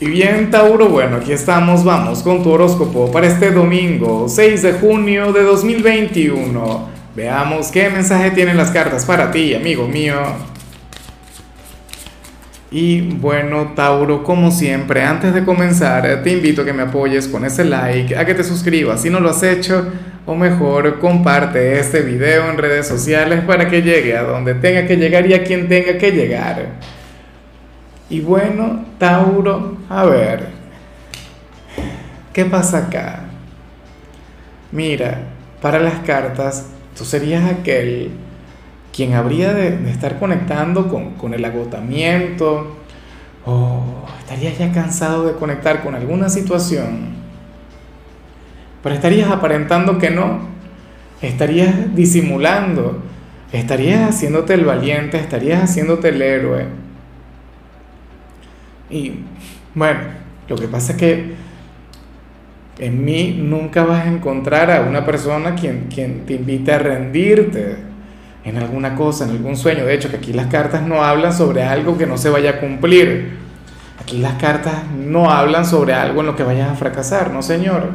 Y bien, Tauro, bueno, aquí estamos, vamos con tu horóscopo para este domingo, 6 de junio de 2021. Veamos qué mensaje tienen las cartas para ti, amigo mío. Y bueno, Tauro, como siempre, antes de comenzar, te invito a que me apoyes con ese like, a que te suscribas si no lo has hecho, o mejor, comparte este video en redes sociales para que llegue a donde tenga que llegar y a quien tenga que llegar. Y bueno, Tauro, a ver, ¿qué pasa acá? Mira, para las cartas, tú serías aquel quien habría de, estar conectando con, el agotamiento. O estarías ya cansado de conectar con alguna situación, pero estarías aparentando que no, estarías disimulando, estarías haciéndote el valiente, estarías haciéndote el héroe y bueno, lo que pasa es que en mí nunca vas a encontrar a una persona quien, quien te invite a rendirte en alguna cosa, en algún sueño. De hecho, que aquí las cartas no hablan sobre algo que no se vaya a cumplir. Aquí las cartas no hablan sobre algo en lo que vayas a fracasar, no señor.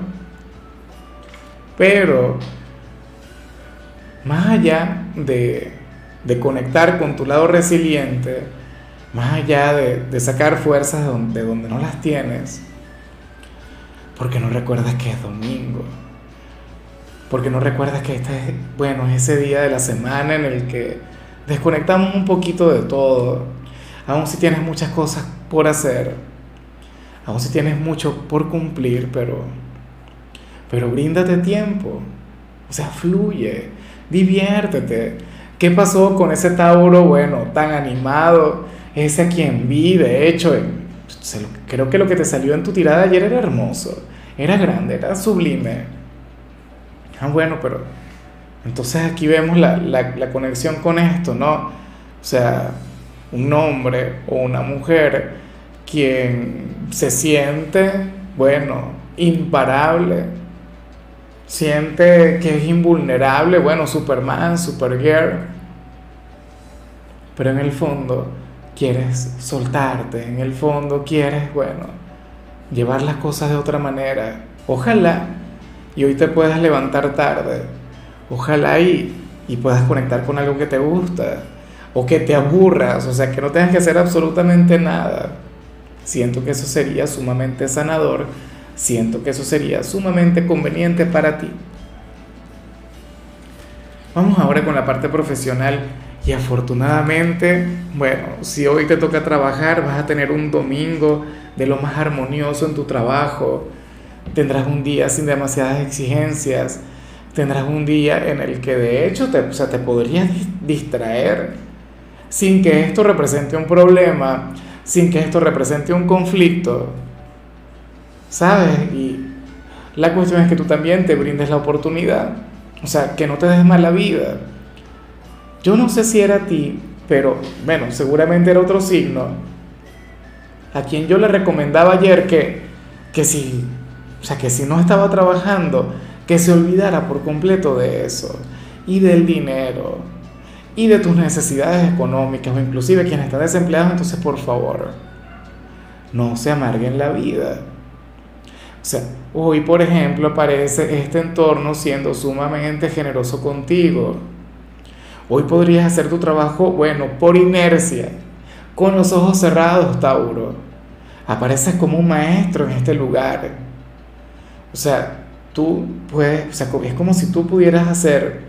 Pero, más allá de, de conectar con tu lado resiliente, más allá de, sacar fuerzas de donde, no las tienes, porque no recuerdas que es domingo, porque no recuerdas que este es, bueno, ese día de la semana en el que desconectamos un poquito de todo, aún si tienes muchas cosas por hacer, aún si tienes mucho por cumplir, pero, pero bríndate tiempo, o sea, fluye, diviértete. ¿Qué pasó con ese Tauro, bueno, tan animado? Ese a quien vi, de hecho, creo que lo que te salió en tu tirada ayer era hermoso, era grande, era sublime. Ah, bueno, pero entonces aquí vemos la, la conexión con esto, ¿no? O sea, un hombre o una mujer quien se siente, bueno, imparable, siente que es invulnerable, bueno, Superman, Supergirl, pero en el fondo quieres soltarte, en el fondo quieres, bueno, llevar las cosas de otra manera. Ojalá y hoy te puedas levantar tarde. Ojalá y, y puedas conectar con algo que te gusta o que te aburras, o sea, que no tengas que hacer absolutamente nada. Siento que eso sería sumamente sanador, siento que eso sería sumamente conveniente para ti. Vamos ahora con la parte profesional y afortunadamente, bueno, si hoy te toca trabajar, vas a tener un domingo de lo más armonioso en tu trabajo. Tendrás un día sin demasiadas exigencias. Tendrás un día en el que de hecho te, o sea, te podrías distraer sin que esto represente un problema, sin que esto represente un conflicto. ¿Sabes? Y la cuestión es que tú también te brindes la oportunidad. O sea, que no te des mala vida yo no sé si era ti, pero bueno, seguramente era otro signo, a quien yo le recomendaba ayer que, que si, o sea, que si no estaba trabajando, que se olvidara por completo de eso, y del dinero, y de tus necesidades económicas, o inclusive quien está desempleado, entonces por favor, no se amarguen la vida. O sea, hoy por ejemplo aparece este entorno siendo sumamente generoso contigo Hoy podrías hacer tu trabajo, bueno, por inercia, con los ojos cerrados, Tauro. Apareces como un maestro en este lugar. O sea, tú puedes, o sea, es como si tú pudieras hacer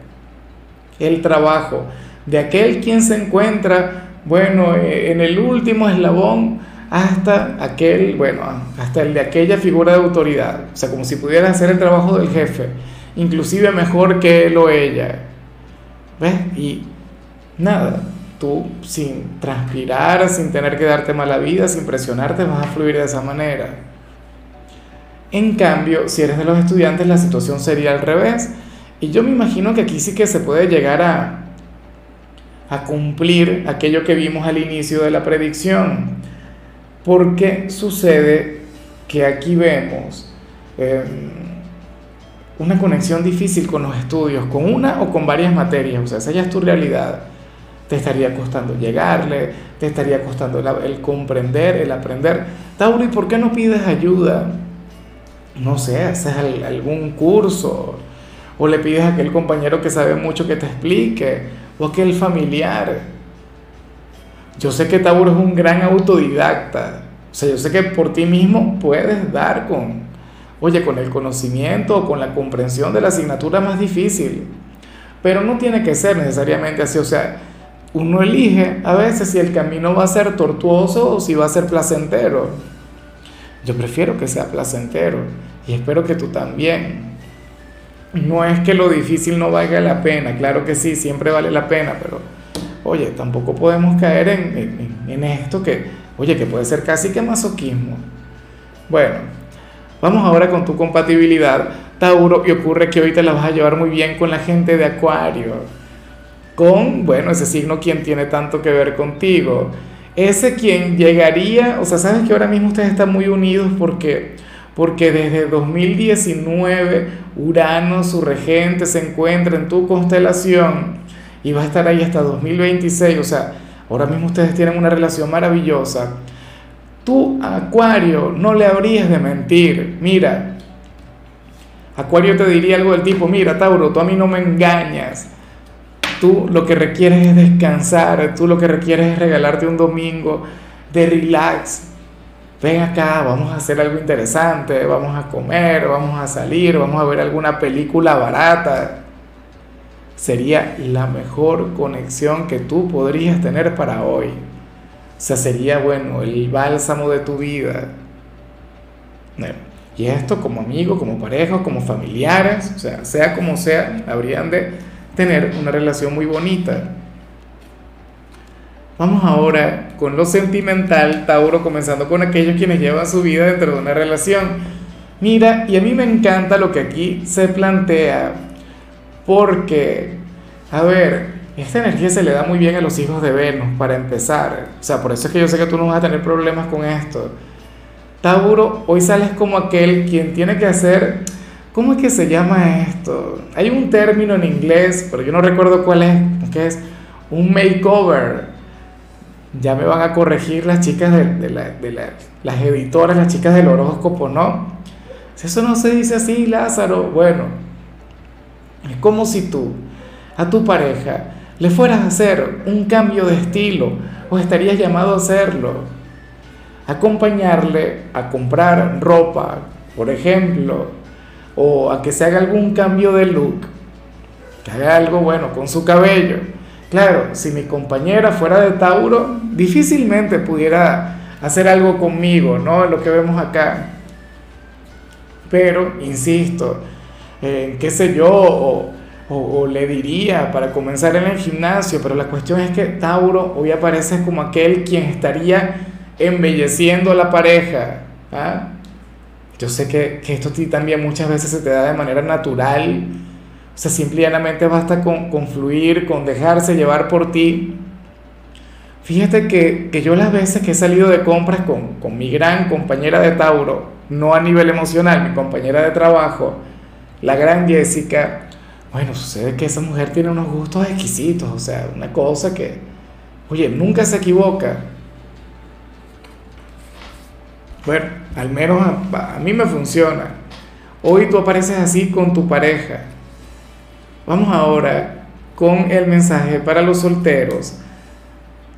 el trabajo de aquel quien se encuentra, bueno, eh, en el último eslabón hasta aquel, bueno, hasta el de aquella figura de autoridad. O sea, como si pudieras hacer el trabajo del jefe, inclusive mejor que él o ella. Y nada, tú sin transpirar, sin tener que darte mala vida, sin presionarte, vas a fluir de esa manera. En cambio, si eres de los estudiantes, la situación sería al revés. Y yo me imagino que aquí sí que se puede llegar a, a cumplir aquello que vimos al inicio de la predicción. Porque sucede que aquí vemos... Em, una conexión difícil con los estudios, con una o con varias materias, o sea, esa ya es tu realidad. te estaría costando llegarle, te estaría costando el, comprender, el aprender. Tauro, ¿y por qué no pides ayuda? No sé, haces algún curso o le pides a aquel compañero que sabe mucho que te explique o aquel familiar. Yo sé que Tauro es un gran autodidacta. O sea, yo sé que por ti mismo puedes dar con, oye, con el conocimiento o con la comprensión de la asignatura más difícil. Pero no tiene que ser necesariamente así. O sea, uno elige a veces si el camino va a ser tortuoso o si va a ser placentero. Yo prefiero que sea placentero y espero que tú también. No es que lo difícil no valga la pena, claro que sí, siempre vale la pena, pero oye, tampoco podemos caer en, en, esto que, oye, que puede ser casi que masoquismo. Bueno, vamos ahora con tu compatibilidad, Tauro, y ocurre que hoy te la vas a llevar muy bien con la gente de Acuario con, bueno, ese signo quien tiene tanto que ver contigo. Ese quien llegaría, o sea, sabes que ahora mismo ustedes están muy unidos porque, porque desde 2019 Urano, su regente, se encuentra en tu constelación y va a estar ahí hasta 2026, o sea, ahora mismo ustedes tienen una relación maravillosa. Tú, Acuario, no le habrías de mentir. Mira, Acuario te diría algo del tipo, mira, Tauro, tú a mí no me engañas. Tú lo que requieres es descansar, tú lo que requieres es regalarte un domingo de relax. Ven acá, vamos a hacer algo interesante, vamos a comer, vamos a salir, vamos a ver alguna película barata. Sería la mejor conexión que tú podrías tener para hoy. Sea, sería bueno, el bálsamo de tu vida. Y esto como amigo, como pareja, como familiares, o sea, sea como sea, habrían de tener una relación muy bonita. Vamos ahora con lo sentimental, Tauro, comenzando con aquellos quienes llevan su vida dentro de una relación. Mira, y a mí me encanta lo que aquí se plantea, porque, a ver, esta energía se le da muy bien a los hijos de Venus, para empezar. O sea, por eso es que yo sé que tú no vas a tener problemas con esto. Tauro, hoy sales como aquel quien tiene que hacer ¿Cómo es que se llama esto? Hay un término en inglés, pero yo no recuerdo cuál es, que es un makeover. Ya me van a corregir las chicas de, las editoras, las chicas del horóscopo, ¿no? Si eso no se dice así, Lázaro, bueno, es como si tú a tu pareja le fueras a hacer un cambio de estilo o estarías llamado a hacerlo. Acompañarle a comprar ropa, por ejemplo, o a que se haga algún cambio de look, que haga algo bueno con su cabello. Claro, si mi compañera fuera de Tauro, difícilmente pudiera hacer algo conmigo, ¿no? Lo que vemos acá. Pero, insisto, eh, qué sé yo, o, o, le diría para comenzar en el gimnasio, pero la cuestión es que Tauro hoy aparece como aquel quien estaría embelleciendo a la pareja. ¿ah? Yo sé que, que esto también muchas veces se te da de manera natural. O sea, simplemente basta con, con fluir, con dejarse llevar por ti. Fíjate que, que, yo las veces que he salido de compras con, con mi gran compañera de Tauro, no a nivel emocional, mi compañera de trabajo, la gran Jessica, bueno, sucede que esa mujer tiene unos gustos exquisitos, o sea, una cosa que, oye, nunca se equivoca. Bueno, al menos a, mí me funciona. Hoy tú apareces así con tu pareja. Vamos ahora con el mensaje para los solteros.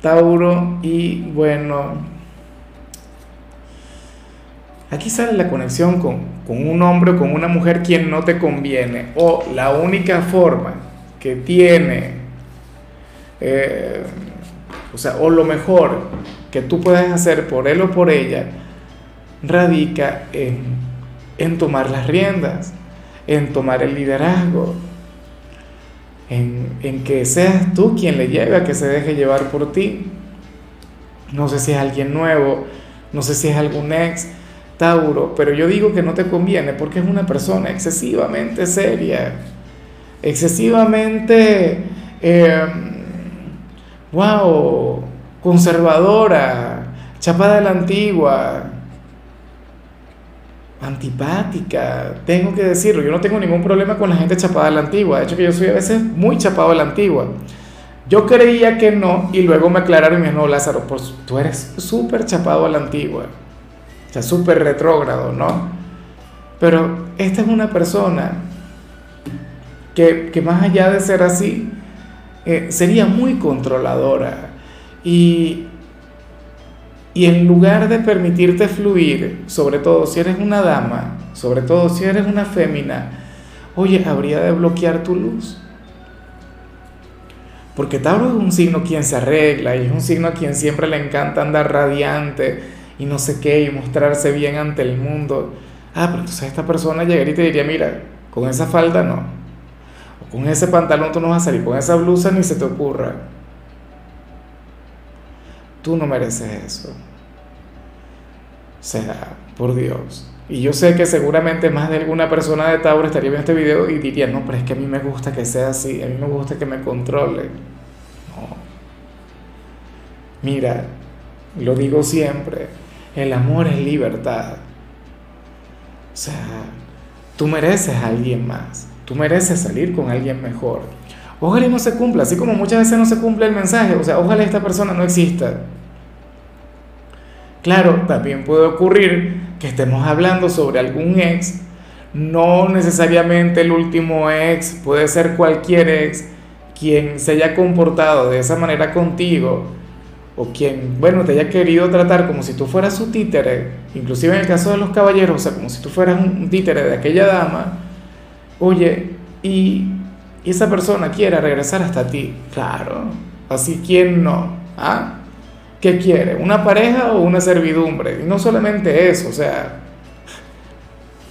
Tauro y bueno, aquí sale la conexión con, un hombre o con una mujer quien no te conviene. O la única forma que tiene, eh, o sea, o lo mejor que tú puedes hacer por él o por ella radica en, tomar las riendas, en tomar el liderazgo, en, que seas tú quien le lleve a que se deje llevar por ti. No sé si es alguien nuevo, no sé si es algún ex, Tauro, pero yo digo que no te conviene porque es una persona excesivamente seria, excesivamente, wow, em, conservadora, chapada de la antigua, antipática, tengo que decirlo, yo no tengo ningún problema con la gente chapada de la antigua, de hecho que yo soy a veces muy chapado de la antigua, Yo creía que no y luego me aclararon y me dijeron, no, Lázaro, pues tú eres súper chapado a la antigua, súper retrógrado, ¿no? Pero esta es una persona que, que más allá de ser así, eh, sería muy controladora y, y en lugar de permitirte fluir, sobre todo si eres una dama, sobre todo si eres una fémina, oye, habría de bloquear tu luz. Porque Tauro es un signo quien se arregla y es un signo a quien siempre le encanta andar radiante y no sé qué y mostrarse bien ante el mundo. Ah, pero entonces esta persona llegaría y te diría, mira, con esa falda no. O con ese pantalón tú no vas a salir, con esa blusa ni se te ocurra. Tú no mereces eso. Sea, por Dios. Y yo sé que seguramente más de alguna persona de Tauro estaría viendo este video y diría, no, pero es que a mí me gusta que sea así, a mí me gusta que me controle. No. Mira, lo digo siempre, el amor es libertad. O sea, tú mereces a alguien más, tú mereces salir con alguien mejor. Ojalá no se cumpla, así como muchas veces no se cumple el mensaje, o sea, ojalá esta persona no exista. Claro, también puede ocurrir que estemos hablando sobre algún ex, no necesariamente el último ex, puede ser cualquier ex quien se haya comportado de esa manera contigo o quien, bueno, te haya querido tratar como si tú fueras su títere, inclusive en el caso de los caballeros, o sea, como si tú fueras un títere de aquella dama, oye, y, y esa persona quiere regresar hasta ti, claro, así quién no, ¿ah? ¿Qué quiere? ¿Una pareja o una servidumbre? Y no solamente eso, o sea,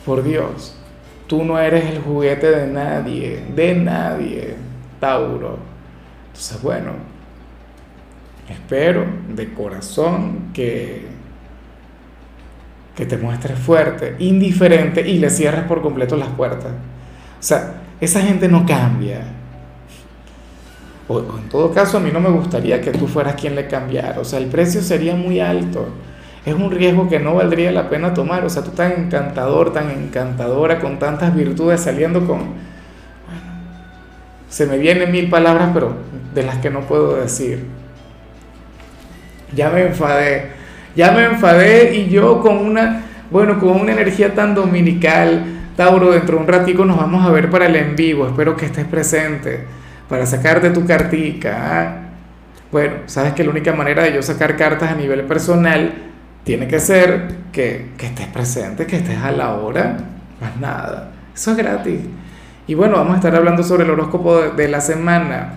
por Dios, tú no eres el juguete de nadie, de nadie, Tauro. Entonces, bueno, espero de corazón que, que te muestres fuerte, indiferente y le cierres por completo las puertas. O sea, esa gente no cambia. O, en todo caso, a mí no me gustaría que tú fueras quien le cambiara. O sea, el precio sería muy alto. Es un riesgo que no valdría la pena tomar. O sea, tú tan encantador, tan encantadora, con tantas virtudes, saliendo con... Bueno, se me vienen mil palabras, pero de las que no puedo decir. Ya me enfadé. Ya me enfadé y yo con una, bueno, con una energía tan dominical, Tauro, dentro de un ratico nos vamos a ver para el en vivo. Espero que estés presente para sacarte tu cartica. ¿ah? Bueno, sabes que la única manera de yo sacar cartas a nivel personal tiene que ser que, que estés presente, que estés a la hora, más nada. Eso es gratis. Y bueno, vamos a estar hablando sobre el horóscopo de, de la semana.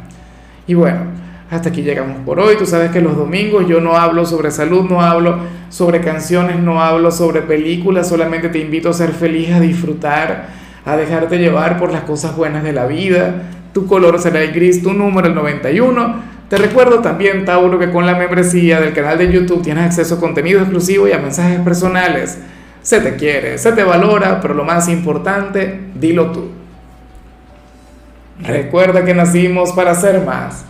Y bueno, hasta aquí llegamos por hoy. Tú sabes que los domingos yo no hablo sobre salud, no hablo sobre canciones, no hablo sobre películas, solamente te invito a ser feliz, a disfrutar, a dejarte llevar por las cosas buenas de la vida tu color será el gris, tu número el 91. Te recuerdo también, Tauro, que con la membresía del canal de YouTube tienes acceso a contenido exclusivo y a mensajes personales. Se te quiere, se te valora, pero lo más importante, dilo tú. Recuerda que nacimos para ser más.